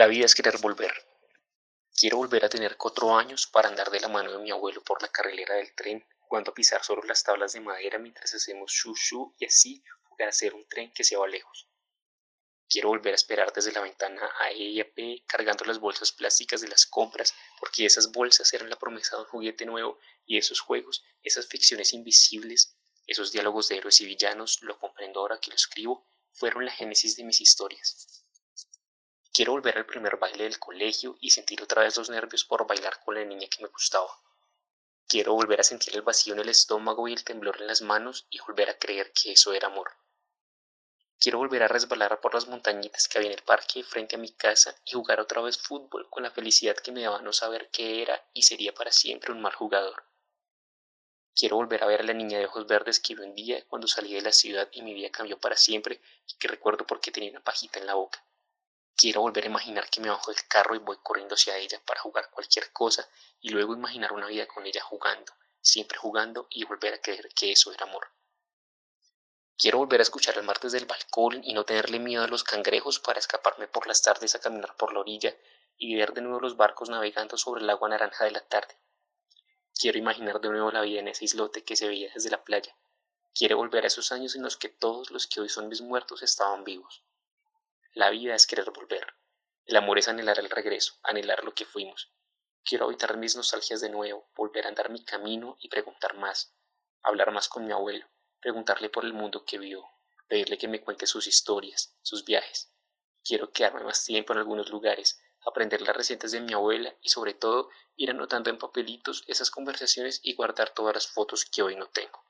La vida es querer volver. Quiero volver a tener cuatro años para andar de la mano de mi abuelo por la carrilera del tren, jugando a pisar solo las tablas de madera mientras hacemos shu y así jugar a ser un tren que se va lejos. Quiero volver a esperar desde la ventana a E y a P cargando las bolsas plásticas de las compras, porque esas bolsas eran la promesa de un juguete nuevo y esos juegos, esas ficciones invisibles, esos diálogos de héroes y villanos, lo comprendo ahora que lo escribo, fueron la génesis de mis historias. Quiero volver al primer baile del colegio y sentir otra vez los nervios por bailar con la niña que me gustaba. Quiero volver a sentir el vacío en el estómago y el temblor en las manos y volver a creer que eso era amor. Quiero volver a resbalar por las montañitas que había en el parque frente a mi casa y jugar otra vez fútbol con la felicidad que me daba no saber qué era y sería para siempre un mal jugador. Quiero volver a ver a la niña de ojos verdes que vi un día cuando salí de la ciudad y mi vida cambió para siempre y que recuerdo porque tenía una pajita en la boca. Quiero volver a imaginar que me bajo del carro y voy corriendo hacia ella para jugar cualquier cosa y luego imaginar una vida con ella jugando, siempre jugando y volver a creer que eso era amor. Quiero volver a escuchar el mar desde el balcón y no tenerle miedo a los cangrejos para escaparme por las tardes a caminar por la orilla y ver de nuevo los barcos navegando sobre el agua naranja de la tarde. Quiero imaginar de nuevo la vida en ese islote que se veía desde la playa. Quiero volver a esos años en los que todos los que hoy son mis muertos estaban vivos. La vida es querer volver. El amor es anhelar el regreso, anhelar lo que fuimos. Quiero habitar mis nostalgias de nuevo, volver a andar mi camino y preguntar más, hablar más con mi abuelo, preguntarle por el mundo que vio, pedirle que me cuente sus historias, sus viajes. Quiero quedarme más tiempo en algunos lugares, aprender las recetas de mi abuela y sobre todo ir anotando en papelitos esas conversaciones y guardar todas las fotos que hoy no tengo.